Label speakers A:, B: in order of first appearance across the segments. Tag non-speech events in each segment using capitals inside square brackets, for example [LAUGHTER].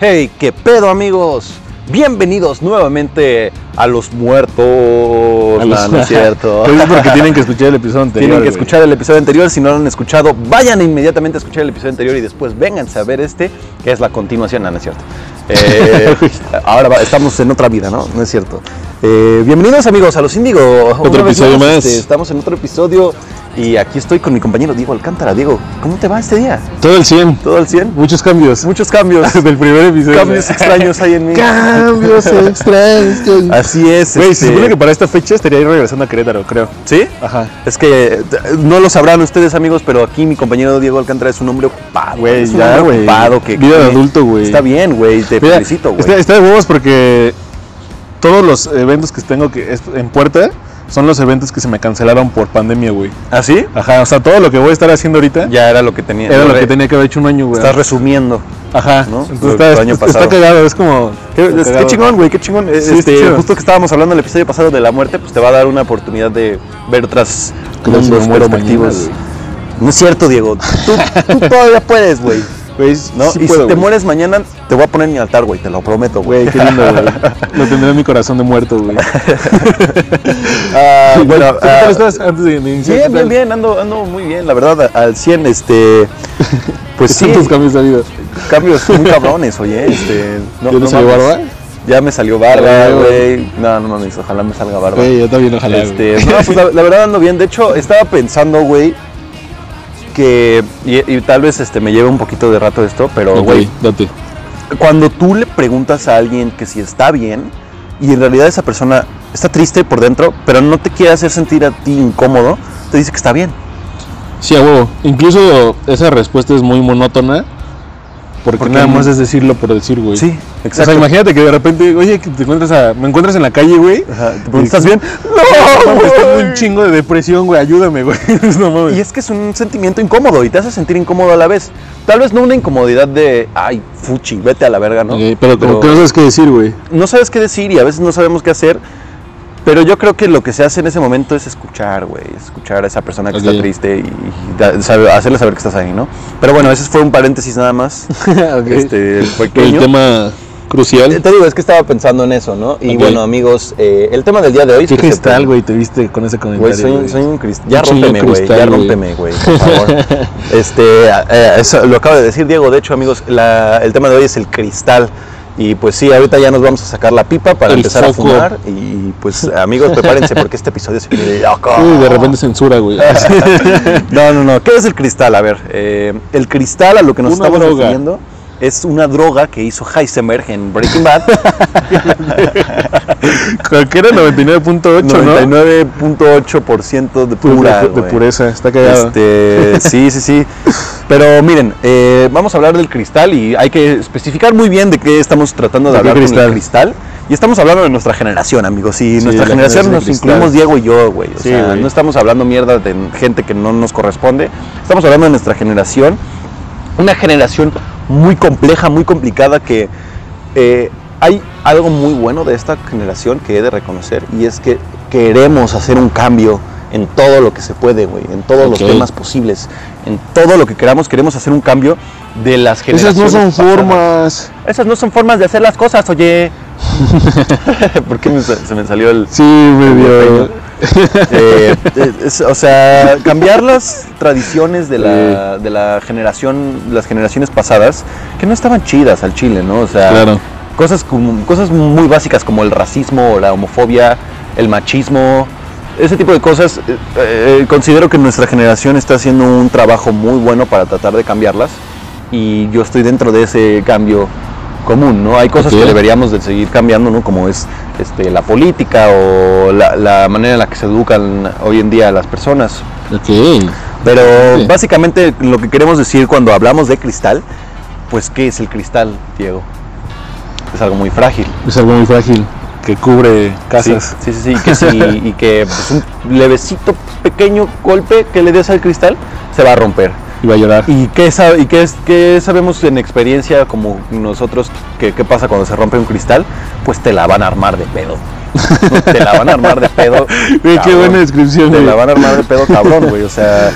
A: Hey, qué pedo amigos. Bienvenidos nuevamente a los muertos.
B: A los-
A: No, no es cierto. [LAUGHS]
B: Es porque tienen que escuchar el episodio anterior. [LAUGHS]
A: Tienen que
B: güey.
A: escuchar el episodio anterior. Si no lo han escuchado, vayan inmediatamente a escuchar el episodio anterior y después vénganse a ver este, que es la continuación. No, no es cierto. Eh, [LAUGHS] ahora va- estamos en otra vida, ¿no? No es cierto. Eh, bienvenidos amigos a Los Índigo. Vez
B: episodio más.
A: este, estamos en otro episodio y aquí estoy con mi compañero Diego Alcántara. Diego, ¿cómo te va este día?
B: Todo el 100.
A: ¿Todo al 100?
B: Muchos cambios.
A: Muchos cambios. [LAUGHS]
B: Del primer episodio.
A: cambios extraños hay en mí.
B: Cambios extraños.
A: Así es.
B: Güey,
A: este,
B: se supone que para esta fecha estaría ahí regresando a Querétaro, creo.
A: ¿Sí?
B: Ajá.
A: Es que eh, no lo sabrán ustedes, amigos, pero aquí mi compañero Diego Alcántara es un hombre ocupado.
B: Güey,
A: es un
B: ya,
A: hombre
B: güey.
A: ocupado que
B: Vida de adulto, güey.
A: Está bien, güey. Te
B: Mira,
A: felicito, güey.
B: Está, está de huevos porque todos los eventos que tengo que es- en puerta son los eventos que se me cancelaron por pandemia, güey.
A: ¿Ah, sí?
B: Ajá, o sea, todo lo que voy a estar haciendo ahorita
A: Ya era lo que tenía.
B: era lo
A: re-
B: que tenía que haber hecho un año, güey.
A: Estás resumiendo.
B: Ajá,
A: ¿no?
B: Entonces está,
A: del año pasado.
B: está cagado, es como.
A: Qué, es- chingón, güey, qué chingón.
B: Sí,
A: este,
B: chido.
A: justo que estábamos hablando en el episodio pasado de la muerte, pues te va a dar una oportunidad de ver otras mundos perspectivas.
B: mañana,
A: no es cierto, Diego. Tú, tú [LAUGHS] todavía puedes, güey.
B: Güey,
A: ¿no?
B: sí
A: y
B: puedo,
A: si te
B: güey.
A: mueres mañana, te voy a poner en mi altar, güey, te lo prometo, güey.
B: Güey, qué lindo, güey. [LAUGHS] Lo tendré en mi corazón de muerto, güey. [LAUGHS]
A: Ah, bueno,
B: ¿Tú qué tal
A: ah,
B: estás antes de, iniciar?
A: Bien,
B: ¿Qué
A: bien, bien, ando, ando muy bien, la verdad, al 100, este, [LAUGHS] pues
B: ¿Qué
A: sí,
B: tus cambios de vida?
A: cambios muy cabrones, oye, este, no,
B: ¿Ya
A: no
B: salió barba?
A: Ya me salió barba, güey, no, no mames, ojalá me salga barba.
B: Güey, yo también, ojalá.
A: Este, no, pues la, la verdad ando bien, de hecho, estaba pensando, güey, que, y, y tal vez este, me lleve un poquito de rato esto, pero, güey,
B: date.
A: cuando tú le preguntas a alguien que si está bien y en realidad esa persona está triste por dentro, pero no te quiere hacer sentir a ti incómodo, te dice que está bien.
B: Sí, a huevo. Incluso esa respuesta es muy monótona. Porque,
A: Porque
B: nada más es decirlo por decir, güey.
A: Sí,
B: O
A: exacto.
B: sea, imagínate que de repente, oye, que te encuentras a, me encuentras en la calle, güey.
A: Ajá, te preguntas, ¿estás bien?
B: No, mames, tengo un chingo de depresión, güey. Ayúdame, güey. [LAUGHS] no mames.
A: Y es que es un sentimiento incómodo y te hace sentir incómodo a la vez. Tal vez no una incomodidad de, ay, fuchi, vete a la verga, ¿no?
B: Ok, pero como que no sabes qué decir, güey.
A: no sabes qué decir y a veces no sabemos qué hacer. Pero yo creo que lo que se hace en ese momento es escuchar, güey. Escuchar a esa persona que está triste y, da- sabe- hacerle saber que estás ahí, ¿no? Pero bueno, ese fue un paréntesis nada más. [LAUGHS]
B: Ok.
A: este,
B: El
A: pequeño.
B: tema crucial.
A: Te digo, es que estaba pensando en eso, ¿no? Y bueno, amigos, eh, el tema del día de hoy... es
B: ¿Qué
A: que
B: cristal, güey, te viste con ese comentario?
A: Güey, soy,
B: güey?
A: soy un cristal. Ya rómpeme, güey. Ya
B: güey.
A: rómpeme, güey, por favor. [LAUGHS] este, eh, eso lo acaba de decir Diego. De hecho, amigos, la- el tema de hoy es el cristal. Y pues sí, ahorita ya nos vamos a sacar la pipa para
B: El
A: empezar
B: foco.
A: a fumar. Y pues, [LAUGHS] amigos, prepárense porque este episodio se viene de loco.
B: Uy, de repente censura, güey. [LAUGHS]
A: No, no, no. ¿Qué es el cristal? A ver, eh, el cristal a lo que nos
B: Una
A: estamos
B: droga.
A: refiriendo es una droga que hizo Heisenberg en Breaking Bad.
B: Creo que era 99.8, ¿no?
A: 99.8% de
B: Pura, de, pureza, está cagado.
A: Este, [LAUGHS] sí, sí, sí. Pero miren, eh, vamos a hablar del cristal y hay que especificar muy bien de qué estamos tratando de
B: ¿De qué
A: hablar con
B: cristal?
A: el cristal. Y estamos hablando de nuestra generación, amigos. Y
B: Sí,
A: nuestra generación nos
B: cristal.
A: incluimos Diego y yo, güey. O
B: Sí,
A: sea,
B: güey.
A: no estamos hablando mierda de gente que no nos corresponde. Estamos hablando de nuestra generación. Una generación muy compleja, muy complicada que eh, hay algo muy bueno de esta generación que he de reconocer y es que queremos hacer un cambio en todo lo que se puede, güey, en todos los temas posibles, en todo lo que queramos queremos hacer un cambio de las
B: Esas
A: generaciones.
B: no son
A: pasadas.
B: formas.
A: Esas no son formas de hacer las cosas, oye. [LAUGHS] ¿Por qué me se me salió el
B: Sí, medio.
A: eh, [LAUGHS] eh, es- o sea, cambiar las tradiciones de la, de la generación, las generaciones pasadas, que no estaban chidas al chile, ¿no? O sea,
B: Claro.
A: cosas, como- cosas muy básicas como el racismo la homofobia, el machismo, ese tipo de cosas. eh, eh, considero que nuestra generación está haciendo un trabajo muy bueno para tratar de cambiarlas y yo estoy dentro de ese cambio común, ¿no? Hay cosas que deberíamos de seguir cambiando, ¿no? Como es este, la política o la, la manera en la que se educan hoy en día las personas. Pero básicamente lo que queremos decir cuando hablamos de cristal, pues ¿qué es el cristal, Diego? Es algo muy frágil.
B: Es algo muy frágil que cubre casas.
A: Sí, sí, sí, y que, sí, y que pues, un levecito pequeño golpe que le des al cristal se va a romper.
B: Va a llorar.
A: ¿Y qué, y qué, es, qué sabemos en experiencia como nosotros que qué pasa cuando se rompe un cristal? Pues te la van a armar de pedo. ¿no? [LAUGHS] Te la van a armar de pedo.
B: Güey, qué
A: cabrón.
B: buena descripción,
A: Te
B: güey.
A: la van a armar de pedo cabrón, güey. O sea,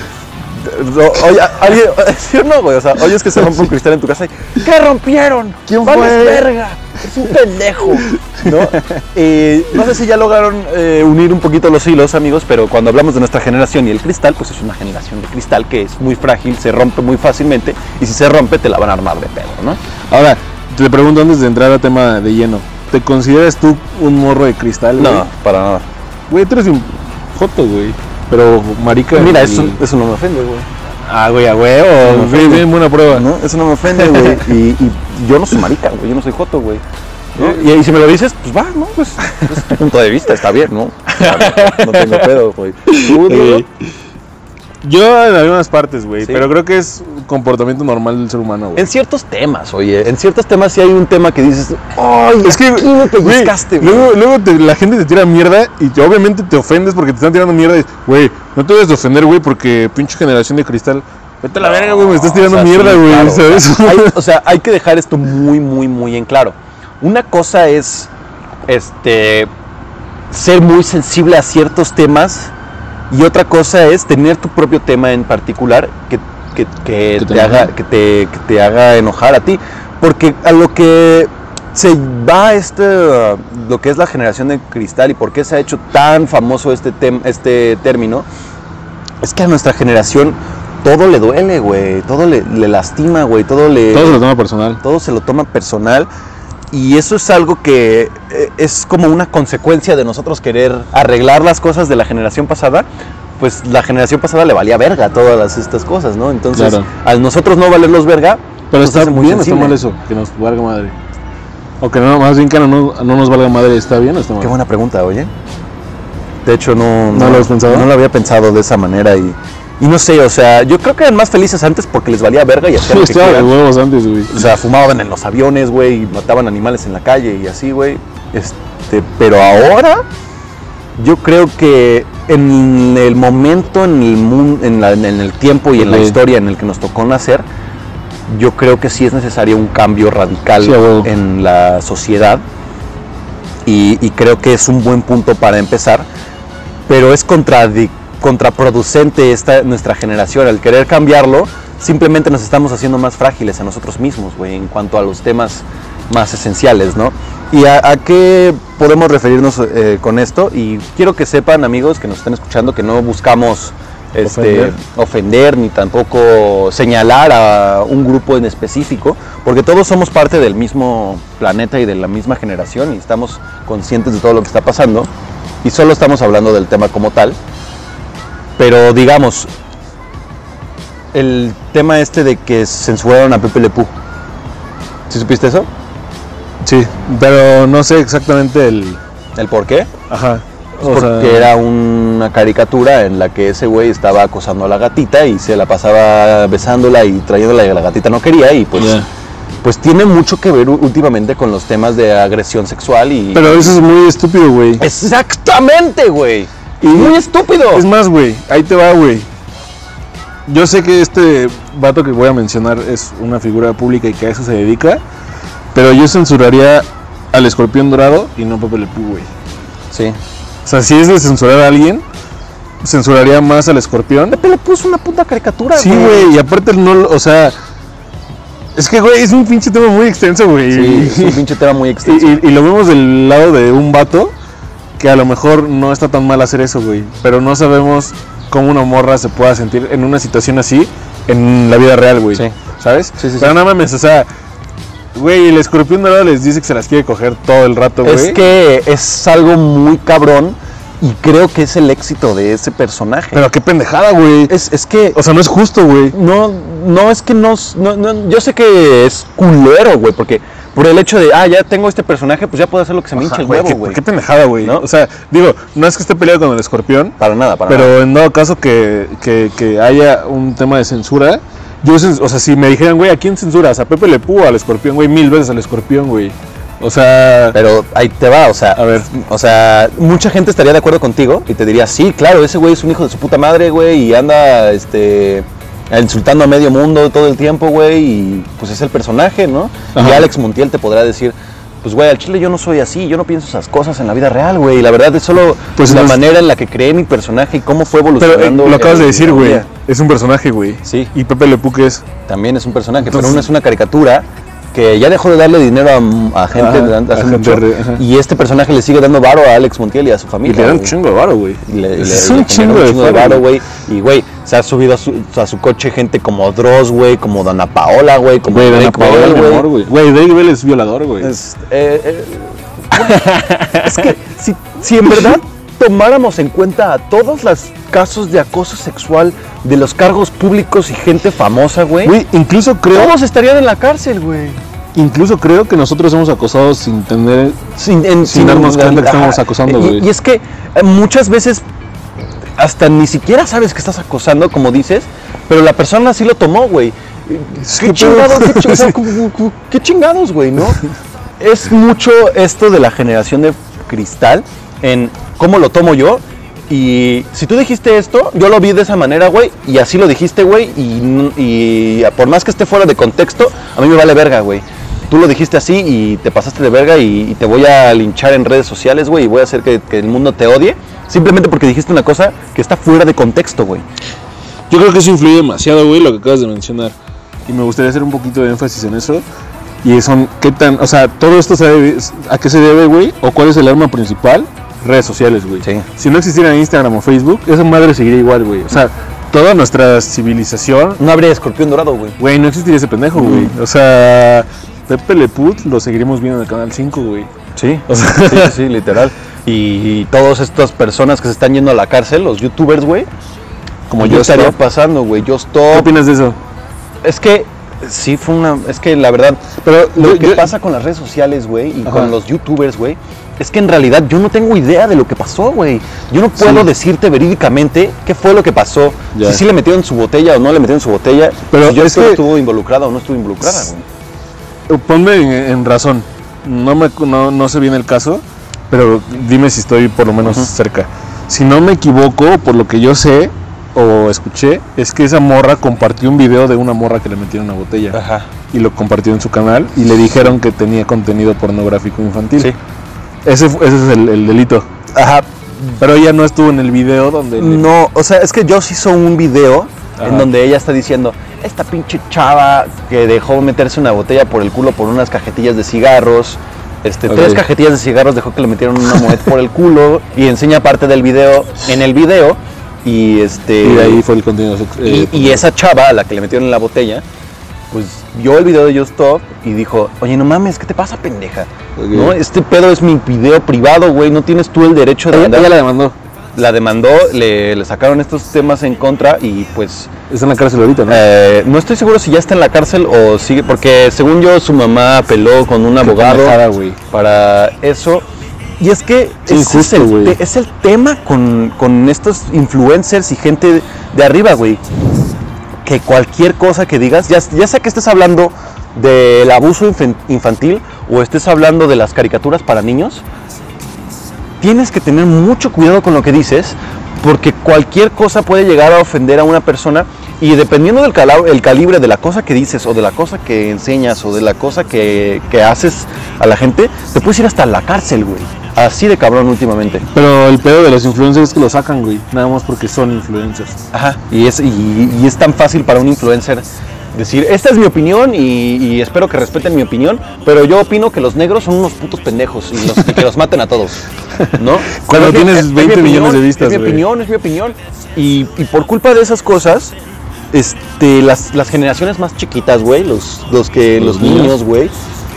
A: oye, alguien, [LAUGHS] ¿sí o no, güey? O sea, oyes que se rompe un cristal en tu casa y ¿qué rompieron?
B: ¿Quién
A: Vales
B: fue?
A: verga! Es un pendejo, [LAUGHS] ¿no? Sé si ya lograron eh, unir un poquito los hilos, amigos, pero cuando hablamos de nuestra generación y el cristal, pues es una generación de cristal que es muy frágil, se rompe muy fácilmente y si se rompe te la van a armar de pedo, ¿no?
B: Ahora, te pregunto antes de entrar al tema de lleno. ¿Te consideras tú un morro de cristal? güey?
A: No, para nada.
B: Güey, tú eres un joto, güey. Pero marica.
A: Mira,
B: y-
A: eso, eso no me ofende, güey.
B: Ah, güey, a huevo. Bien, bien, buena prueba.
A: No, eso no me ofende, güey. [LAUGHS] Y, y yo no soy marica, güey. Yo no soy joto, güey. ¿no? Y, y si me lo dices, pues va, ¿no? Pues es [LAUGHS] tu punto de vista, está bien, ¿no? [LAUGHS] No tengo pedo, güey. ¿Tú,
B: Yo en algunas partes, güey.
A: Sí.
B: Pero creo que es comportamiento normal del ser humano, güey.
A: En ciertos temas, oye. En ciertos temas sí hay un tema que dices, ¡ay!
B: Es que,
A: me
B: güey,
A: pellizcaste, güey.
B: luego, luego te- la gente te tira mierda y te- obviamente te ofendes porque te están tirando mierda. y, Güey, no te debes de ofender, güey, porque pinche generación de cristal. Vete a la verga, güey, me estás tirando
A: O sea,
B: mierda,
A: sí,
B: güey,
A: claro.
B: ¿sabes?
A: Hay- [LAUGHS] o sea, hay que dejar esto muy, muy, muy en claro. Una cosa es, este, ser muy sensible a ciertos temas y otra cosa es tener tu propio tema en particular que, que- que
B: Que te
A: te, haga,
B: enoje.
A: que, te, que te haga enojar a ti. Porque a lo que se va este, lo que es la generación de cristal y por qué se ha hecho tan famoso este, tem- este término, es que a nuestra generación todo le duele, güey. Todo le, le lastima, güey. Todo le.
B: Todo se lo toma personal.
A: todo se lo toma personal. Y eso es algo que eh, es como una consecuencia de nosotros querer arreglar las cosas de la generación pasada. Pues la generación pasada le valía verga todas las- estas cosas, ¿no? Entonces,
B: Claro.
A: al nosotros no valerlos verga,
B: Pero está
A: muy
B: bien o está
A: sensible.
B: mal eso, que nos valga madre. O que no, más bien que no, no, no nos valga madre, ¿está bien o está mal?
A: Qué buena pregunta, oye. De hecho, no,
B: ¿No lo habías pensado?
A: No lo había pensado de esa manera y, y no sé, o sea, yo creo que eran más felices antes porque les valía verga y hacían lo [LAUGHS] que quieran.
B: huevos antes, güey.
A: O sea, fumaban en los aviones, güey, y mataban animales en la calle y así, güey. Este, pero ahora yo creo que en el momento, en el mundo, en, la- en el tiempo y en la historia en el que nos tocó nacer, yo creo que sí es necesario un cambio radical
B: Sí,
A: en la sociedad. Y, y creo que es un buen punto para empezar. Pero es contradi- contraproducente esta, nuestra generación. Al querer cambiarlo, simplemente nos estamos haciendo más frágiles a nosotros mismos, güey, en cuanto a los temas más esenciales, ¿no? ¿Y a, a qué podemos referirnos eh, con esto? Y quiero que sepan, amigos, que nos están escuchando, que no buscamos este,
B: Ofender.
A: ofender ni tampoco señalar a un grupo en específico, porque todos somos parte del mismo planeta y de la misma generación y estamos conscientes de todo lo que está pasando y solo estamos hablando del tema como tal. Pero digamos, el tema este de que censuraron a Pepe Le Pew. ¿Sí supiste eso?
B: Sí, pero no sé exactamente el...
A: ¿El por qué?
B: Ajá.
A: Es porque era una caricatura en la que ese güey estaba acosando a la gatita y se la pasaba besándola y trayéndola y la gatita no quería y pues, pues tiene mucho que ver últimamente con los temas de agresión sexual y...
B: Pero eso es muy estúpido, güey.
A: Exactamente, güey.
B: Y-
A: muy estúpido.
B: Es más, güey, ahí te va, güey. Yo sé que este vato que voy a mencionar es una figura pública y que a eso se dedica, pero yo censuraría al escorpión dorado y no a Pepe Le Pew, güey.
A: Sí.
B: O sea, si es de censurar a alguien, censuraría más al escorpión.
A: Pepe Le Pew es una puta caricatura,
B: Sí, güey, y aparte no, o sea, es que, güey, es un pinche tema muy extenso, güey.
A: Sí, es un pinche tema muy [LAUGHS]
B: Y,
A: extenso.
B: y- y lo vemos del lado de un vato que a lo mejor no está tan mal hacer eso, güey. Pero no sabemos cómo una morra se pueda sentir en una situación así en la vida real, güey.
A: Sí.
B: ¿Sabes?
A: Sí, sí.
B: Pero no mames, o sea, güey, el escorpión dorado les dice que se las quiere coger todo el rato, güey.
A: Es que es algo muy cabrón y creo que es el éxito de ese personaje.
B: Pero qué pendejada, güey.
A: es, es que
B: O sea, no es justo, güey.
A: no, no es que no, no- no- yo sé que es culero, güey, porque por el hecho de, ah, ya tengo este personaje, pues ya puedo hacer lo que se me hinche el huevo,
B: qué-
A: güey.
B: Qué pendejada, güey.
A: ¿No?
B: O sea, digo, no es que esté peleado con el escorpión,
A: Para nada, para nada.
B: Pero en dado caso que, que- que haya un tema de censura, yo, o sea, si me dijeran, güey, ¿a quién censuras? ¿A Pepe Le o al escorpión, güey? Mil veces al escorpión, güey. O sea,
A: Pero ahí te va, o sea,
B: A ver.
A: o sea, mucha gente estaría de acuerdo contigo y te diría, sí, claro, ese güey es un hijo de su puta madre, güey, y anda, este, insultando a medio mundo todo el tiempo, güey, y pues es el personaje, ¿no? Y. Alex Montiel te podrá decir, pues, güey, al chile yo no soy así, yo no pienso esas cosas en la vida real, güey. La verdad es solo
B: Pues
A: la manera en la que creé mi personaje y cómo fue
B: Pero eh,
A: evolucionando.
B: lo acabas de decir, güey. Es un personaje, güey.
A: Sí.
B: Y Pepe Le Pew, ¿qué es?
A: También es un personaje,
B: Entonces-
A: pero uno es una caricatura que ya dejó de darle dinero a, a gente
B: Ajá, a gente
A: y este personaje le sigue dando varo a Alex Montiel y a su
B: Y
A: familia.
B: le dan un chingo de varo, güey.
A: Y y le-
B: Es un chingo de
A: varo,
B: varo,
A: güey. Y, güey, se ha subido a su, a su coche gente como Dross, güey, como Dana Paola, güey, como
B: Dana
A: Drake Bell, güey.
B: güey. Drake Bell es violador, güey.
A: Es, eh, eh, [LAUGHS] es que si, si en verdad tomáramos en cuenta a todos los casos de acoso sexual de los cargos públicos y gente famosa, güey,
B: Güey, incluso creo,
A: todos estarían en la cárcel, güey.
B: incluso creo que nosotros hemos acosado sin tener...
A: Sin, en-
B: Sin darnos cuenta que estamos acosando, güey.
A: Y, es que eh, muchas veces hasta ni siquiera sabes que estás acosando, como dices, pero la persona sí lo tomó, güey.
B: Es
A: ¿Qué
B: que
A: chingados,
B: pedo.
A: qué, chi- o sea,
B: Sí.
A: cu- cu- qué chingados, güey, no? [LAUGHS] Es mucho esto de la generación de cristal en cómo lo tomo yo. Y si tú dijiste esto, yo lo vi de esa manera, güey, y así lo dijiste, güey, y, y por más que esté fuera de contexto, a mí me vale verga, güey. Tú lo dijiste así y te pasaste de verga y, y te voy a linchar en redes sociales, güey, y voy a hacer que, que el mundo te odie, simplemente porque dijiste una cosa que está fuera de contexto, güey.
B: Yo creo que eso influye demasiado, güey, lo que acabas de mencionar. Y me gustaría hacer un poquito de énfasis en eso. Y son, ¿qué tan, o sea, todo esto se debe- a qué se debe, güey? ¿O cuál es el arma principal? Redes sociales, güey.
A: Sí.
B: Si no existiera Instagram o Facebook, esa madre seguiría igual, güey. O sea, toda nuestra civilización,
A: No habría escorpión dorado, güey.
B: güey, no existiría ese pendejo, güey. O sea, Pepe Le Put lo seguiríamos viendo en el canal 5, güey.
A: Sí, sí, sí, sí, [LAUGHS] literal. Y, y todas estas personas que se están yendo a la cárcel, los youtubers, güey, como yo estaría
B: Stop.
A: pasando, güey, yo
B: ¿Qué
A: stop.
B: opinas de eso?
A: Es que sí fue una, es que la verdad,
B: Pero
A: lo que
B: yo-
A: pasa con las redes sociales, güey, y
B: Ajá.
A: con los youtubers, güey, es que en realidad yo no tengo idea de lo que pasó, güey. Yo no puedo
B: Sí.
A: decirte verídicamente qué fue lo que pasó,
B: Ya.
A: si sí le metieron su botella o no le metieron su botella,
B: Pero
A: si yo
B: es que-
A: estuvo involucrada o no estuvo involucrada, güey.
B: Ponme en, en razón. No, me, no, no sé bien el caso, pero dime si estoy por lo menos cerca. Si no me equivoco, por lo que yo sé o escuché, es que esa morra compartió un video de una morra que le metieron una botella.
A: Ajá.
B: Y lo compartió en su canal y le dijeron que tenía contenido pornográfico infantil.
A: Sí.
B: Ese, ese es el, el delito.
A: Ajá,
B: Pero ella no estuvo en el video donde... le-
A: No, o sea, es que Joss hizo un video
B: Ajá.
A: en donde ella está diciendo, esta pinche chava que dejó meterse una botella por el culo por unas cajetillas de cigarros, este, tres cajetillas de cigarros dejó que le metieron una moneda por el culo y enseña parte del video en el video y este
B: Y ahí fue el contenido sex-
A: y,
B: eh,
A: y esa chava a la que le metieron en la botella pues vio el video de Just Stop y dijo, oye, no mames, ¿qué te pasa, pendeja? ¿No? Este pedo es mi video privado, güey, no tienes tú el derecho de
B: Ella, ella la demandó.
A: la demandó, le, le sacaron estos temas en contra y pues
B: Está en la cárcel ahorita, ¿no?
A: eh, no estoy seguro si ya está en la cárcel o sigue, porque según yo su mamá apeló con un abogado para eso. Y es que
B: Sí,
A: ese
B: injusto,
A: es, el, es el tema con, con estos influencers y gente de arriba, güey. Que cualquier cosa que digas, ya, sea que estés hablando del abuso infantil o estés hablando de las caricaturas para niños, tienes que tener mucho cuidado con lo que dices, porque cualquier cosa puede llegar a ofender a una persona y dependiendo del calibre de la cosa que dices o de la cosa que enseñas o de la cosa que, que haces a la gente, te puedes ir hasta la cárcel, güey. Así de cabrón últimamente.
B: Pero el pedo de los influencers es que lo sacan, güey. Nada más porque son influencers.
A: Ajá. Y es, y, y es tan fácil para un influencer decir, esta es mi opinión y, y espero que respeten mi opinión, pero yo opino que los negros son unos putos pendejos y, los- y que los maten a todos. ¿No? [LAUGHS]
B: Cuando
A: Pero
B: tienes
A: es mi
B: 20
A: opinión,
B: millones de vistas,
A: Es mi opinión, es mi opinión. Y, y por culpa de esas cosas, este, las, las generaciones más chiquitas, güey, los, los que
B: Los niños,
A: güey,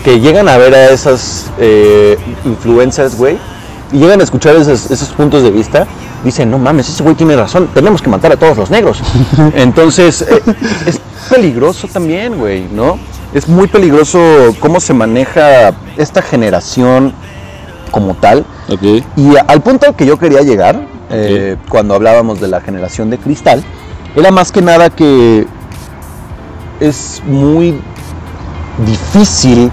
A: que llegan a ver a esas eh, influencers, güey, y llegan a escuchar esos, esos puntos de vista, dicen, no mames, ese güey tiene razón, tenemos que matar a todos los negros. [LAUGHS] Entonces, eh, es peligroso también, güey, ¿no? Es muy peligroso cómo se maneja esta generación como tal.
B: Ok.
A: Y al punto al que yo quería llegar, eh, cuando hablábamos de la generación de cristal, era más que nada que es muy difícil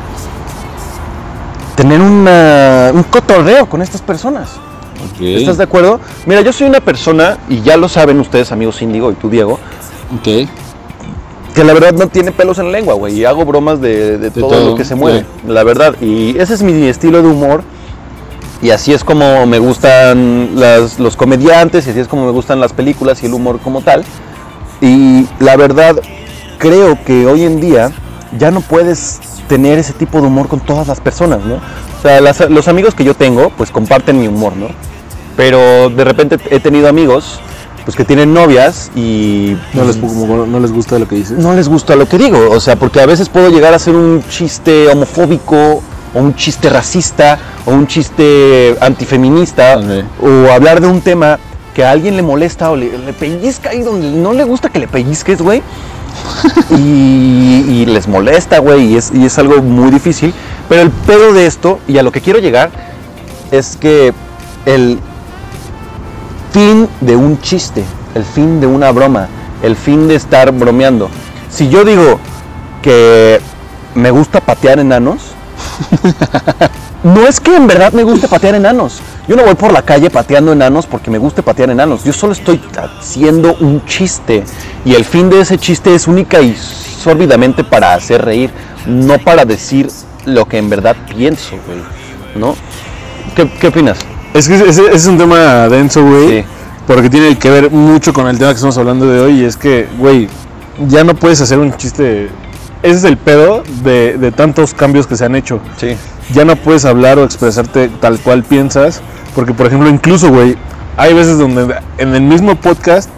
A: tener una- un cotorreo con estas personas. ¿Estás de acuerdo? Mira, yo soy una persona, y ya lo saben ustedes, amigos Índigo y tú, Diego,
B: Ok.
A: que la verdad no tiene pelos en la lengua, güey. Y hago bromas de, de todo,
B: todo,
A: lo que se mueve,
B: sí.
A: la verdad. Y ese es mi estilo de humor. Y así es como me gustan las- los comediantes, y así es como me gustan las películas y el humor como tal. Y la verdad, creo que hoy en día ya no puedes tener ese tipo de humor con todas las personas, ¿no? O sea, las- los amigos que yo tengo, pues comparten mi humor, ¿no? Pero de repente he tenido amigos, pues que tienen novias y
B: No les, como no les gusta lo que dices.
A: no les gusta lo que digo, o sea, porque a veces puedo llegar a hacer un chiste homofóbico o un chiste racista o un chiste antifeminista
B: Ok.
A: o hablar de un tema que a alguien le molesta o le, le pellizca ahí donde no le gusta que le pellizques, güey. Y, les molesta, güey, y es, y es algo muy difícil. Pero el pedo de esto, y a lo que quiero llegar, es que el fin de un chiste, el fin de una broma, el fin de estar bromeando. Si yo digo que me gusta patear enanos, [LAUGHS] no es que en verdad me guste patear enanos. Yo no voy por la calle pateando enanos porque me guste patear enanos. Yo solo estoy haciendo un chiste. Y el fin de ese chiste es única y sórdidamente para hacer reír, no para decir lo que en verdad pienso, güey. ¿No? ¿Qué, qué opinas?
B: Es que ese es un tema denso, güey.
A: Sí.
B: Porque tiene que ver mucho con el tema que estamos hablando de hoy. Y es que, güey, ya no puedes hacer un chiste. Ese es el pedo de, de tantos cambios que se han hecho.
A: Sí.
B: Ya no puedes hablar o expresarte tal cual piensas. Porque, por ejemplo, incluso, güey, hay veces donde en el mismo podcast,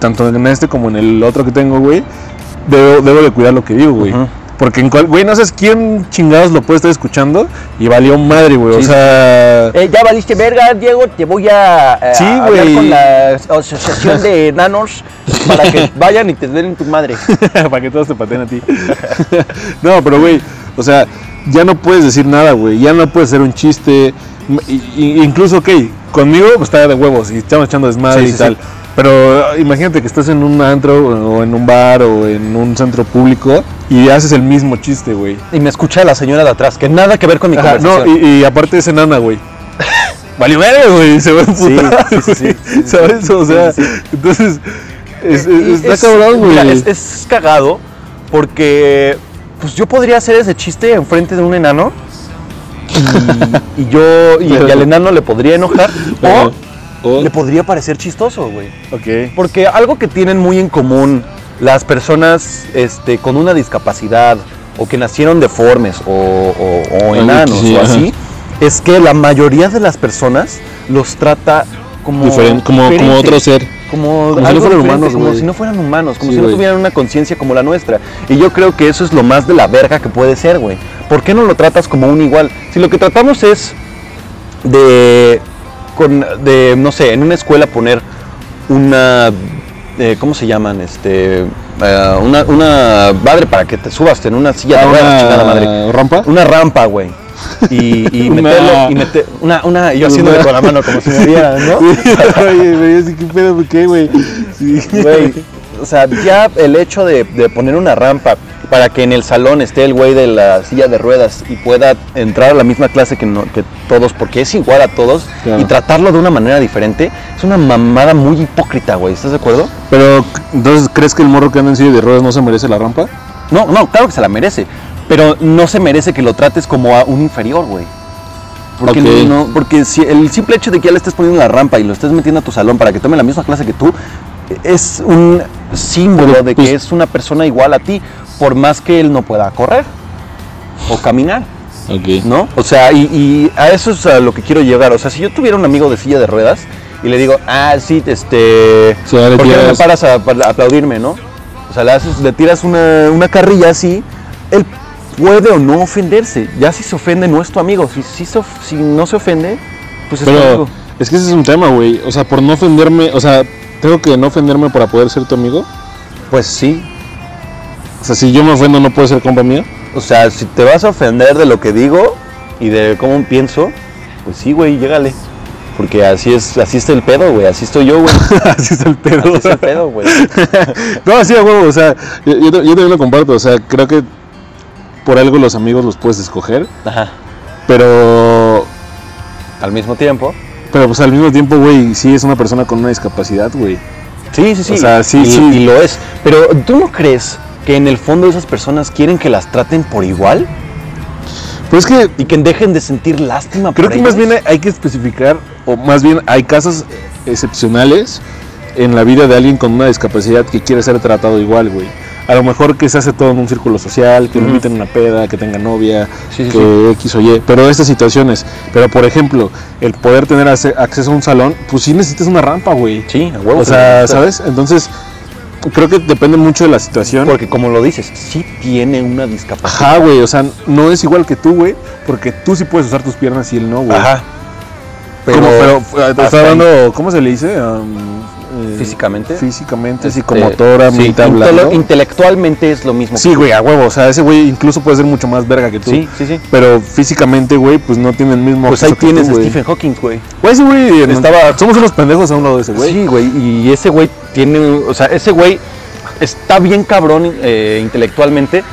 B: tanto en este como en el otro que tengo, güey, debo, debo de cuidar lo que digo, güey. Porque, en cual, güey, no sabes quién chingados lo puede estar escuchando y valió madre, güey.
A: Sí,
B: o sea.
A: Eh, ya valiste verga, Diego, te voy a, eh,
B: Sí,
A: a hablar
B: güey.
A: con la asociación de [LAUGHS] enanos para que vayan y te den tu madre. [LAUGHS]
B: para que todos te pateen a ti. [LAUGHS] no, pero güey, o sea, ya no puedes decir nada, güey. Ya no puedes hacer un chiste. Incluso, ok, conmigo pues está de huevos y estamos echando desmadre
A: Sí,
B: y
A: sí,
B: tal.
A: sí.
B: Pero eh, imagínate que estás en un antro o en un bar o en un centro público y haces el mismo chiste, güey.
A: Y me escucha la señora de atrás, que nada que ver con mi
B: Ajá, no,
A: conversación.
B: y, y aparte es enana, güey. [LAUGHS] Valió güey. Se va a emputar,
A: sí, sí, sí, sí,
B: ¿Sabes? O sea, entonces. Es, es-
A: Y
B: está
A: es-
B: cabrón, güey.
A: es cagado porque pues yo podría hacer ese chiste enfrente de un enano y, y yo y, y al enano le podría enojar [LAUGHS] o
B: O-
A: le podría parecer chistoso, güey.
B: ok.
A: Porque algo que tienen muy en común las personas este, con una discapacidad o que nacieron deformes o, o- enanos
B: sí,
A: o
B: ajá.
A: así, es que la mayoría de las personas los trata como
B: como, como otro ser.
A: Como,
B: como si no
A: algo
B: humanos,
A: como si no fueran humanos, como
B: Sí,
A: si no tuvieran una conciencia como la nuestra. Y yo creo que eso es lo más de la verga que puede ser, güey. ¿Por qué no lo tratas como un igual? Si lo que tratamos es de, con, de no sé, en una escuela poner una, eh, ¿cómo se llaman? Este, eh, una, una madre para que te subas en una silla de
B: Ah,
A: ruedas, chingada madre.
B: rampa.
A: Una rampa, güey. [LAUGHS] Y, y
B: Una-
A: meterlo, y meter, una, una, yo haciéndole con la mano como si me vieran, ¿no? [LAUGHS]
B: Oye, [LAUGHS] güey, así que pedo, ¿por qué, güey? Sí.
A: Güey, o sea, ya el hecho de, de poner una rampa para que en el salón esté el güey de la silla de ruedas y pueda entrar a la misma clase que, no- que todos, porque es igual a todos,
B: Claro.
A: y tratarlo de una manera diferente, es una mamada muy hipócrita, güey. ¿Estás de acuerdo?
B: Pero, entonces, ¿crees que el morro que anda en silla de ruedas no se merece la rampa?
A: No, no, claro que se la merece, pero no se merece que lo trates como a un inferior, güey. Porque, no, porque si el simple hecho de que ya le estés poniendo la rampa y lo estés metiendo a tu salón para que tome la misma clase que tú, es un símbolo
B: Pero,
A: de
B: pues-
A: que es una persona igual a ti, por más que él no pueda correr o caminar,
B: Ok.
A: ¿no? O sea, y, y a eso es a lo que quiero llegar. O sea, si yo tuviera un amigo de silla de ruedas y le digo, ah, sí, este,
B: Sí,
A: ¿por qué no me paras a, aplaudirme, no? O sea, le, haces- le tiras una, una carrilla así, él puede o no ofenderse. Ya si se ofende, no es tu amigo. Si, si, se of- si no se ofende, pues es tu amigo.
B: es que ese es un tema, güey. O sea, por no ofenderme, o sea, tengo que no ofenderme para poder ser tu amigo.
A: Pues sí.
B: O sea, si yo me ofendo, no puedo ser compa mío.
A: O sea, si te vas a ofender de lo que digo y de cómo pienso, pues sí, güey, llégale. Porque así es, así está el pedo, güey. Así estoy yo, güey. [LAUGHS]
B: Así está el pedo.
A: Así está el pedo, güey. [LAUGHS]
B: no, sí, a huevo, o sea, yo, yo, yo también lo comparto. O sea, creo que por algo los amigos los puedes escoger.
A: Ajá.
B: Pero,
A: Al mismo tiempo.
B: pero pues al mismo tiempo, güey, sí es una persona con una discapacidad, güey.
A: Sí, sí, sí.
B: O sea, sí,
A: y,
B: sí.
A: y lo es. Pero tú no crees que en el fondo esas personas quieren que las traten por igual
B: Pues es que
A: y que dejen de sentir lástima
B: creo
A: por
B: que más bien hay que especificar, o más bien hay casos excepcionales en la vida de alguien con una discapacidad que quiere ser tratado igual, güey. A lo mejor que se hace todo en un círculo social, que lo
A: Ujú.
B: inviten a una peda, que tenga novia,
A: Sí, sí,
B: que X o Y, pero estas situaciones. Pero por ejemplo, el poder tener acceso a un salón, pues sí necesitas una rampa, güey.
A: Sí, a huevo.
B: O sea. ¿sabes? Entonces, creo que depende mucho de la situación.
A: Porque como lo dices, sí tiene una discapacidad.
B: Ajá, güey, o sea, no es igual que tú, güey, porque tú sí puedes usar tus piernas y él no, güey.
A: Ajá.
B: Pero, pero, eh, está hablando, ¿cómo se le dice? Um, eh,
A: Físicamente.
B: Físicamente,
A: Este,
B: psicomotora,
A: sí,
B: hablando.
A: intelectualmente es lo mismo.
B: Sí, güey, a huevo, o sea, ese güey incluso puede ser mucho más verga que tú.
A: Sí, sí, sí.
B: Pero físicamente, güey, pues no tiene el mismo
A: Pues ahí tienes
B: tú,
A: a. Stephen Hawking, güey.
B: Güey, ese güey
A: Estaba-
B: Somos unos pendejos a un lado de ese güey.
A: Sí, güey. Y ese güey tiene, o sea, ese güey está bien cabrón eh, intelectualmente,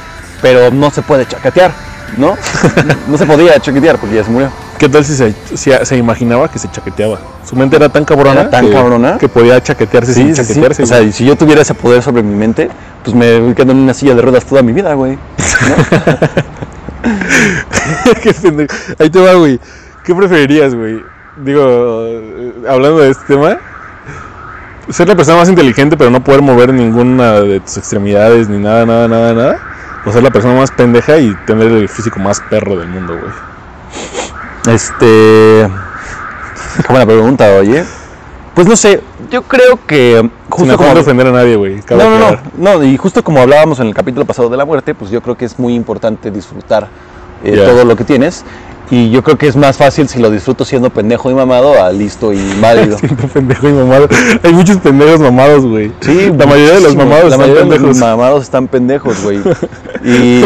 A: pero no se puede chaquetear, ¿no? [LAUGHS] no se podía chaquetear porque ya se murió.
B: ¿Qué tal si se, si se imaginaba que se chaqueteaba? Su mente era tan cabrona,
A: Era tan
B: que,
A: cabrona.
B: que podía chaquetearse sin chaquetearse.
A: O sea, si yo tuviera ese poder sobre mi mente, pues me voy quedando en una silla de ruedas toda mi vida, güey. [LAUGHS]
B: Ahí te va, güey. ¿Qué preferirías, güey? Digo, eh, hablando de este tema, ser la persona más inteligente pero no poder mover ninguna de tus extremidades ni nada, nada, nada, nada. O ser la persona más pendeja y tener el físico más perro del mundo, güey.
A: Este. Qué buena pregunta, oye. Pues no sé, yo creo que
B: Sin
A: justo
B: afán
A: como
B: de ofender a nadie, güey.
A: No, no, no, no, y justo como hablábamos en el capítulo pasado de la muerte, pues yo creo que es muy importante disfrutar eh, todo lo que tienes. Y yo creo que es más fácil si lo disfruto siendo pendejo y mamado a listo y válido. [LAUGHS]
B: Siempre pendejo y mamado. Hay muchos pendejos mamados, güey.
A: Sí,
B: la mayoría de los mamados
A: La
B: están
A: mayoría de los mamados están pendejos, güey. [LAUGHS] Y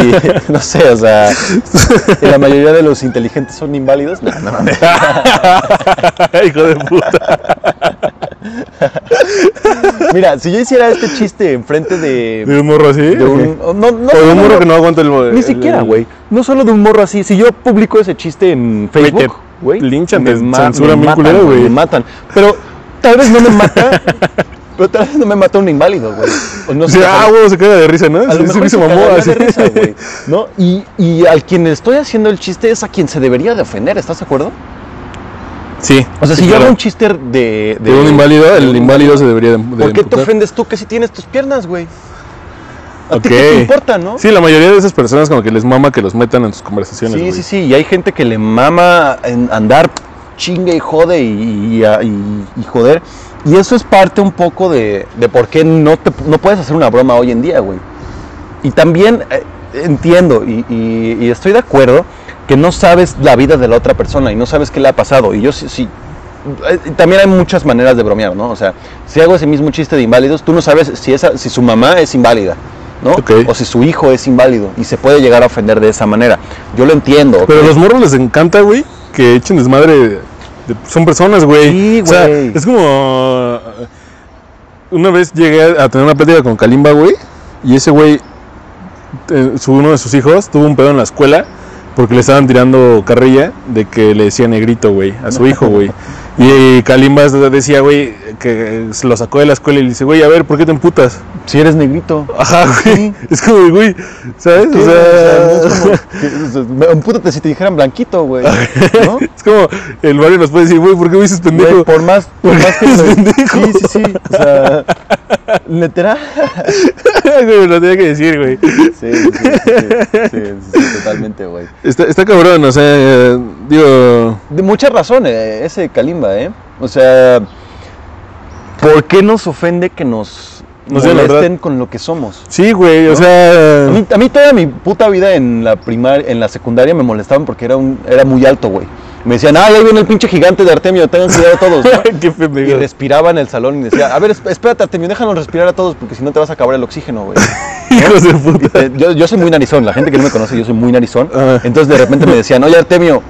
A: [LAUGHS] no sé, o sea, la mayoría de los inteligentes son inválidos. No, no mames.
B: Hijo de puta.
A: Mira, si yo hiciera este chiste enfrente de,
B: ¿De un morro así?
A: de un. No, no,
B: O de un morro que no aguanta el...
A: Ni
B: el-
A: siquiera, güey. No solo de un morro así. Si yo publico ese chiste en
B: Güey,
A: Facebook,
B: te
A: güey.
B: linchan,
A: me
B: te
A: ma-
B: censuran
A: me matan,
B: culero, güey.
A: Me matan. Pero tal vez no me mata. [LAUGHS] pero tal vez no me mata un inválido, güey. O no [LAUGHS] sé.
B: sea, ah, güey, se caga de risa, ¿no?
A: a lo mejor se
B: mamó así.
A: de risa, [LAUGHS] güey. ¿No? Y, y al quien estoy haciendo el chiste es a quien se debería de ofender, ¿estás de acuerdo?
B: Sí.
A: O sea, si yo
B: claro.
A: hago un chiste de...
B: De un inválido,
A: de
B: el inválido se debería de, de
A: ¿Por qué te
B: imputar.
A: ofendes tú que si tienes tus piernas, güey? [LAUGHS] ¿A
B: Ok.
A: ti qué te importa, no?
B: Sí, la mayoría de esas personas como que les mama que los metan en sus conversaciones,
A: Sí, sí, sí, y hay gente que le mama en andar chingue y jode y, y- y- y joder. Y eso es parte un poco de, de por qué no, te, no puedes hacer una broma hoy en día, güey. Y también eh, entiendo y, y- y estoy de acuerdo que no sabes la vida de la otra persona y no sabes qué le ha pasado. Y yo sí, sí, eh, también hay muchas maneras de bromear, ¿no? O sea, si hago ese mismo chiste de inválidos, tú no sabes si, esa, si su mamá es inválida, ¿no? O si su hijo es inválido y se puede llegar a ofender de esa manera. Yo lo entiendo.
B: Pero a los morros les encanta, güey, que echen desmadre. de- son personas, güey.
A: Sí,
B: O sea,
A: güey.
B: es como. Una vez llegué a tener una plática con Kalimba, güey. Y ese güey, eh, su- uno de sus hijos, tuvo un pedo en la escuela porque le estaban tirando carrilla de que le decía negrito, güey, a su hijo, güey. [LAUGHS] Y Kalimba decía, güey, que se lo sacó de la escuela y le dice, güey, a ver, ¿por qué te emputas?
A: Si eres negrito.
B: Ajá, güey.
A: Sí. [LAUGHS]
B: Es como, güey, ¿sabes? O
A: sea, [LAUGHS] empútate si te dijeran blanquito, güey. ¿no? [LAUGHS]
B: es como, el barrio nos puede decir, güey, ¿por qué me dices pendejo?
A: Güey, por más, por más que lo-
B: pendejo.
A: Sí, sí, sí. O sea, literal.
B: Güey, lo tenía que decir, güey.
A: Sí, sí, sí, sí, sí, totalmente, güey.
B: Está, está cabrón, o sea, digo,
A: De muchas razones, ese Kalimba, ¿eh? O sea, ¿por qué nos ofende que nos, molesten con lo que somos?
B: sí, güey, o sea,
A: A mí, a mí toda mi puta vida en la primaria, en la secundaria me molestaban porque era un, era muy alto, güey. Me decían, ay, ahí viene el pinche gigante de Artemio, tengan cuidado todos, ¿no? [LAUGHS]
B: qué
A: Y respiraba en el salón y decía, a ver, esp- espérate, Artemio, déjanos respirar a todos porque si no te vas a acabar el oxígeno, güey. [LAUGHS]
B: Hijos de puta.
A: Yo, yo soy muy narizón, la gente que no me conoce, yo soy muy narizón.
B: Ah.
A: Entonces de repente me decían, oye, Artemio,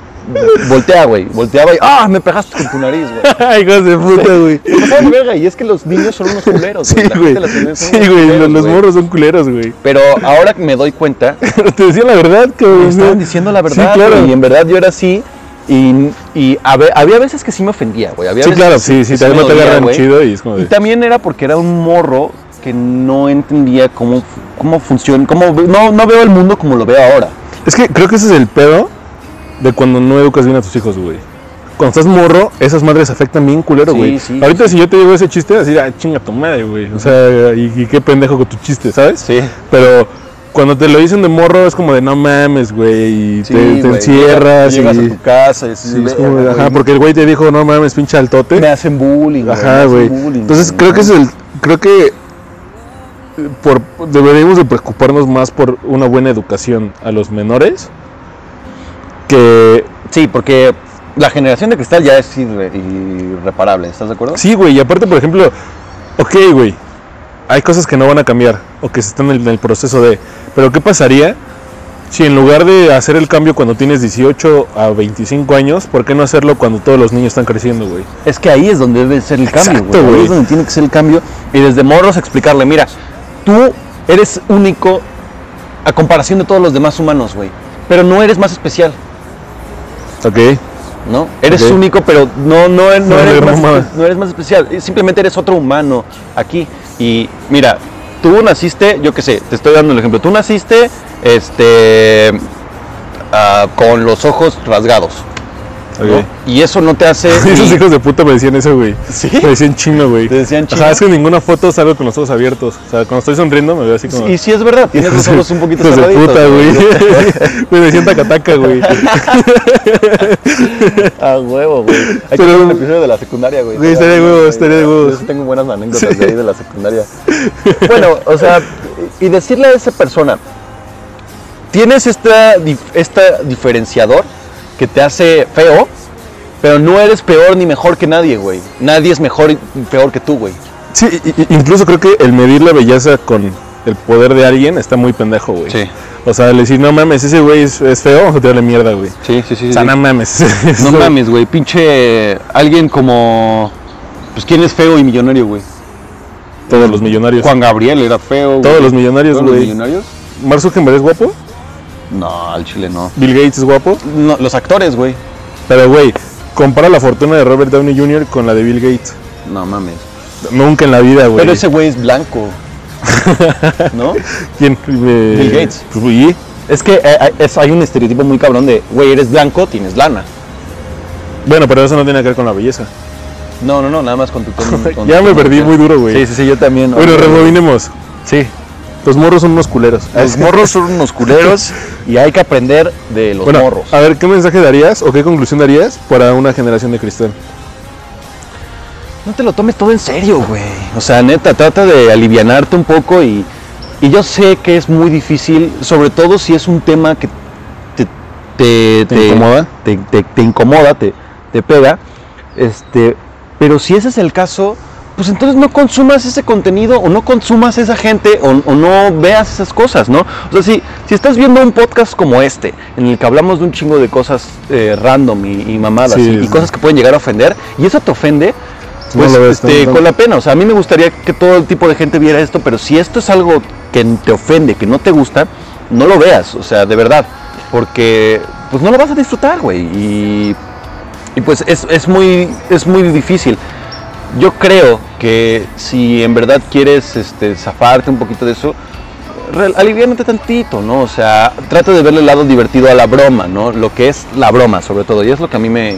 A: voltea, güey. Volteaba y, ¡ah! Me pegaste con tu nariz, güey. [LAUGHS]
B: Hijos de puta, güey.
A: De verga, y es que los niños son unos culeros,
B: Sí,
A: güey.
B: Sí, güey, los, morros son culeros, güey.
A: Pero ahora que me doy cuenta, [LAUGHS]
B: Te decía la verdad, cabrón.
A: me estaban diciendo la verdad,
B: Sí, claro.
A: y en verdad yo era así. Y, y a ve- había veces que sí me ofendía, güey. Había
B: Sí, claro,
A: que
B: sí, sí,
A: que
B: también no te agarran chido y es como
A: Y también era porque era un morro que no entendía cómo, cómo funciona, cómo, no, no veo el mundo como lo veo ahora.
B: Es que creo que ese es el pedo de cuando no educas bien a tus hijos, güey. Cuando estás morro, esas madres afectan bien culero, güey.
A: sí,
B: Ahorita
A: sí,
B: si yo te digo ese chiste, así, ah, chinga tu madre, güey. O sea, y, y qué pendejo con tu chiste, ¿sabes?
A: Sí.
B: Pero cuando te lo dicen de morro es como de no mames, güey. Y
A: Sí,
B: te, te encierras
A: Llegas
B: y...
A: a tu casa y
B: sí, es como ajá, porque el güey te dijo no mames, pinche altote.
A: me hacen bullying.
B: Ajá, güey. Entonces creo que es el, creo que eh, por, deberíamos de preocuparnos más por una buena educación a los menores que
A: Sí, porque la generación de cristal ya es irre- irreparable, ¿estás de acuerdo?
B: sí, güey. Y aparte, por ejemplo, ok, güey, hay cosas que no van a cambiar o que se están en el, en el proceso de, pero qué pasaría si en lugar de hacer el cambio cuando tienes 18 a 25 años, ¿por qué no hacerlo cuando todos los niños están creciendo, güey?
A: Es que ahí es donde debe ser el cambio,
B: Exacto,
A: güey. Ahí es donde tiene que ser el cambio. Y desde morros explicarle, mira, tú eres único a comparación de todos los demás humanos, güey. Pero no eres más especial,
B: Ok.
A: ¿no? Eres único, pero no, no, no,
B: No,
A: eres más, no eres más especial. Simplemente eres otro humano aquí. Y mira, tú naciste, yo qué sé, te estoy dando el ejemplo. Tú naciste, este, ah, con los ojos rasgados. Y eso no te hace... [LAUGHS]
B: Esos hijos de puta me decían eso, güey.
A: ¿Sí?
B: Me decían chino, güey.
A: ¿Te decían chino?
B: Ajá, es que en ninguna foto salgo con los ojos abiertos. O sea, cuando estoy sonriendo me veo así como...
A: Y sí es verdad, tienes los ojos un poquito [LAUGHS]
B: Hijos de puta, güey. [LAUGHS] Me decían tacataca, güey.
A: A huevo, güey. Hay que un episodio de la secundaria, güey.
B: Güey, estaría de huevos, estaría de huevos.
A: Yo sí tengo buenas anécdotas de ahí de la secundaria. Bueno, o sea, y decirle a esa persona, tienes esta, esta diferenciador que te hace feo, pero no eres peor ni mejor que nadie, güey. Nadie es mejor y peor que tú, güey.
B: Sí, incluso creo que el medir la belleza con el poder de alguien está muy pendejo, güey.
A: Sí.
B: O sea, le decir, no mames, ese güey es, es feo, vamos a tirarle mierda, güey.
A: Sí, sí, sí.
B: O sea, no mames. [LAUGHS]
A: No mames, güey. Pinche alguien como... Pues quién es feo y millonario, güey.
B: Todos los millonarios.
A: Juan Gabriel era feo. güey.
B: Todos los millonarios,
A: ¿Todos los
B: güey.
A: millonarios?
B: Mark Zuckerberg es guapo.
A: No, al chile no.
B: Bill Gates es guapo.
A: No, los actores, güey.
B: Pero, güey, compara la fortuna de Robert Downey Jr. con la de Bill Gates.
A: No mames.
B: Nunca en la vida, güey.
A: Pero ese güey es blanco. [LAUGHS] ¿No?
B: ¿Quién? Eh,
A: Bill Gates.
B: Pues, güey,
A: Es que eh, hay un estereotipo muy cabrón de, güey, eres blanco, tienes lana.
B: Bueno, pero eso no tiene que ver con la belleza.
A: No, no, no, nada más con tu [LAUGHS] tono.
B: ya me perdí muy duro, güey.
A: Sí, sí, sí, yo también.
B: Bueno, rebobinemos.
A: Sí.
B: Los morros son unos culeros.
A: Los morros son unos culeros y hay que aprender de los
B: Bueno,
A: morros.
B: a ver, ¿qué mensaje darías o qué conclusión darías para una generación de cristal?
A: No te lo tomes todo en serio, güey. O sea, neta, trata de alivianarte un poco y, y yo sé que es muy difícil, sobre todo si es un tema que te, te,
B: ¿Te incomoda?
A: Te, te- te incomoda, te, te pega. Este, pero si ese es el caso, pues entonces no consumas ese contenido o no consumas esa gente o, o no veas esas cosas, ¿no? O sea, si, si estás viendo un podcast como este, en el que hablamos de un chingo de cosas eh, random y, y mamadas
B: Sí,
A: y, cosas que pueden llegar a ofender, y eso te ofende, pues
B: ves,
A: este,
B: no, no.
A: con la pena. O sea, a mí me gustaría que todo el tipo de gente viera esto, pero si esto es algo que te ofende, que no te gusta, no lo veas, o sea, de verdad. Porque pues no lo vas a disfrutar, güey. Y, y pues es, es muy, es muy difícil. Yo creo que si en verdad quieres este, zafarte un poquito de eso, aliviánate tantito, ¿no? O sea, trata de verle el lado divertido a la broma, ¿no? Lo que es la broma, sobre todo. Y es lo que a mí me,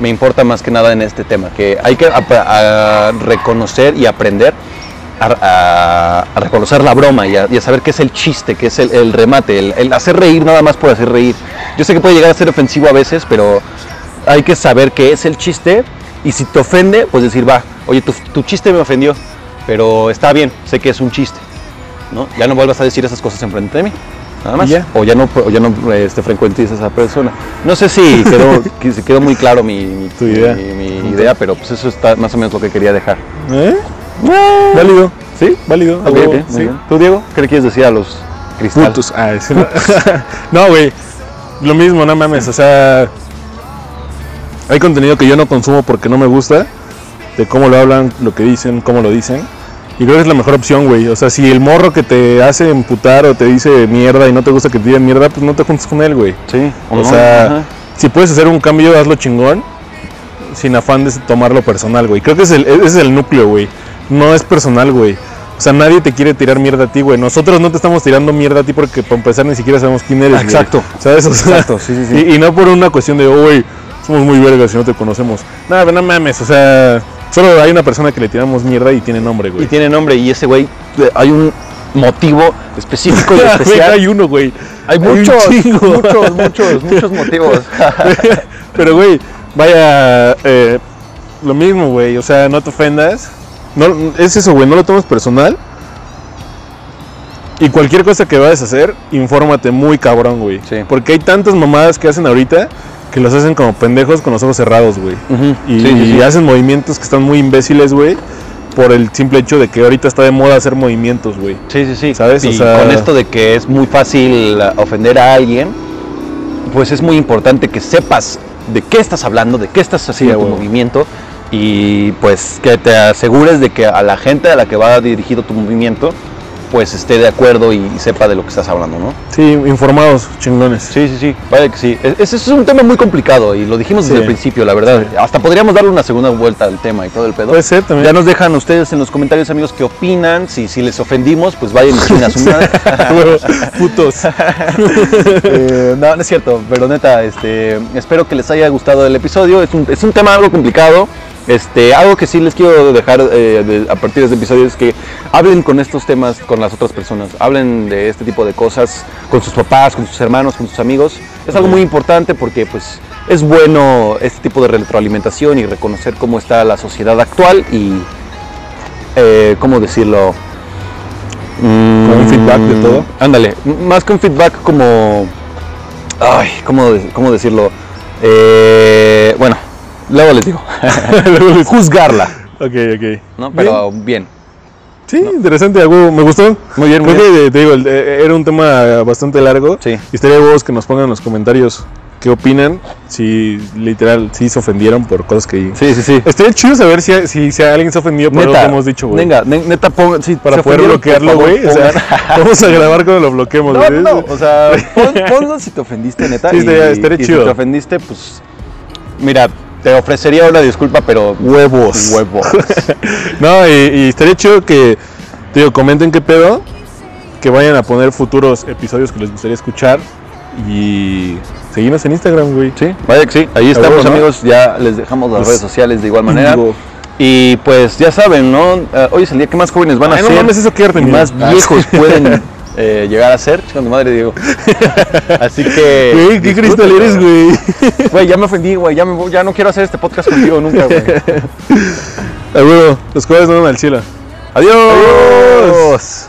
A: me importa más que nada en este tema, que hay que reconocer y aprender a, reconocer la broma y a, saber qué es el chiste, qué es el, el remate, el, el hacer reír nada más por hacer reír. Yo sé que puede llegar a ser ofensivo a veces, pero hay que saber qué es el chiste y si te ofende, pues decir, va, oye, tu, tu chiste me ofendió, pero está bien, sé que es un chiste. ¿no? Ya no vuelvas a decir esas cosas enfrente de mí. Nada más.
B: Ya.
A: O ya no, o ya no este, frecuentes a esa persona. No sé si quedó, [LAUGHS] que se quedó muy claro mi, mi-
B: Tu idea.
A: mi- mi idea, pero pues eso está más o menos lo que quería dejar.
B: ¿Eh? Válido.
A: ¿Sí?
B: Válido.
A: Ok,
B: a huevo,
A: ok, muy
B: sí.
A: bien. ¿Tú, Diego? ¿Qué le quieres decir a los cristales?
B: Ah, sí, no. [LAUGHS] no, güey. Lo mismo, no mames. O sea, hay contenido que yo no consumo porque no me gusta. De cómo lo hablan, lo que dicen, cómo lo dicen. Y creo que es la mejor opción, güey. O sea, si el morro que te hace emputar o te dice mierda y no te gusta que te digan mierda, pues no te juntes con él, güey.
A: Sí.
B: O
A: no?
B: sea,
A: Ajá.
B: si puedes hacer un cambio, hazlo chingón. Sin afán de tomarlo personal, güey. Creo que es el, ese es el núcleo, güey. No es personal, güey. O sea, nadie te quiere tirar mierda a ti, güey. Nosotros no te estamos tirando mierda a ti porque para empezar ni siquiera sabemos quién eres. güey.
A: Exacto.
B: ¿Sabes? O sea,
A: Exacto, sí, sí, sí.
B: Y, y no por una cuestión de, "Oh, güey, somos muy vergas y no te conocemos. Nada, no mames, o sea, solo hay una persona que le tiramos mierda y tiene nombre,
A: Y
B: güey.
A: tiene nombre y ese güey, hay un motivo específico y [LAUGHS] especial.
B: hay uno, güey.
A: Hay muchos, muchos, muchos, [LAUGHS] muchos motivos. [LAUGHS]
B: Pero, güey, vaya, eh, lo mismo, güey. O sea, no te ofendas. No, es eso, güey, no lo tomes personal. Y cualquier cosa que vayas a hacer, infórmate muy cabrón, güey.
A: Sí.
B: Porque hay tantas mamadas que hacen ahorita que los hacen como pendejos con los ojos cerrados, güey. Y,
A: Sí, sí, sí.
B: y hacen movimientos que están muy imbéciles, güey. Por el simple hecho de que ahorita está de moda hacer movimientos, güey.
A: Sí, sí, sí.
B: ¿Sabes? O
A: Y
B: sea-
A: con esto de que es muy fácil uh, ofender a alguien, pues es muy importante que sepas de qué estás hablando, de qué estás haciendo tu movimiento y pues que te asegures de que a la gente a la que va dirigido tu movimiento pues esté de acuerdo y sepa de lo que estás hablando, ¿no?
B: Sí, informados, chingones.
A: Sí, sí, sí, vaya que sí. Ese es un tema muy complicado y lo dijimos desde el principio, la verdad. Hasta podríamos darle una segunda vuelta al tema y todo el pedo.
B: Puede ser también.
A: Ya nos dejan ustedes en los comentarios, amigos, qué opinan. Si, si les ofendimos, pues vayan y a su madre. [LAUGHS]
B: Putos. [LAUGHS]
A: Eh, no, no es cierto, pero neta, este, espero que les haya gustado el episodio. Es un, es un tema algo complicado. Este, algo que sí les quiero dejar eh, de- a partir de este episodio es que hablen con estos temas con las otras personas. Hablen de este tipo de cosas con sus papás, con sus hermanos, con sus amigos. Es algo muy importante porque pues es bueno este tipo de retroalimentación y reconocer cómo está la sociedad actual y eh, cómo decirlo. Mm,
B: Como un feedback de todo.
A: Ándale, más que un feedback como... Ay, ¿cómo, cómo decirlo? Eh, bueno, luego les digo. [LAUGHS]
B: Luego les-
A: Juzgarla,
B: ok, ok.
A: ¿no? Pero bien.
B: Sí, interesante, me gustó.
A: Muy bien, muy
B: Creo
A: bien.
B: que, te digo, eh, era un tema bastante largo.
A: Sí.
B: Y estaría de huevos que nos pongan en los comentarios qué opinan, si literal, si se ofendieron por cosas que...
A: Sí, sí, sí.
B: Estaría chido saber si, si, si alguien se ofendió por algo que hemos dicho, güey.
A: Venga, ne- neta, pongan, sí,
B: Para poder bloquearlo, güey. O sea, [LAUGHS] vamos a grabar cuando lo bloqueemos,
A: No,
B: güey.
A: no, no, o sea, [LAUGHS] pon- ponlo si te ofendiste, neta.
B: Sí,
A: y,
B: estaría- estaría
A: y
B: chido.
A: si te ofendiste, pues, mira, te ofrecería una disculpa, pero
B: Huevos.
A: huevos. [LAUGHS]
B: No, y, y estaría chido que, te digo, comenten qué pedo, que vayan a poner futuros episodios que les gustaría escuchar y seguirnos en Instagram, güey.
A: Sí, vaya que sí. Ahí estamos,
B: ¿no?
A: amigos. Ya les dejamos las
B: Pues,
A: redes sociales de igual manera. Y pues ya saben, ¿no? Eh, hoy es el día que más jóvenes van a
B: no
A: ser.
B: mames, eso arte,
A: y más
B: Ah,
A: viejos pueden [LAUGHS] eh, llegar a ser. Chica, tu madre, Diego. [LAUGHS] Así que.
B: Güey, qué cristal eres, güey. [LAUGHS]
A: Güey, ya me ofendí, güey. Ya, me ya no quiero hacer este podcast contigo nunca, güey. [LAUGHS]
B: Los jueves no van al cielo.
A: Adiós.
B: Adiós.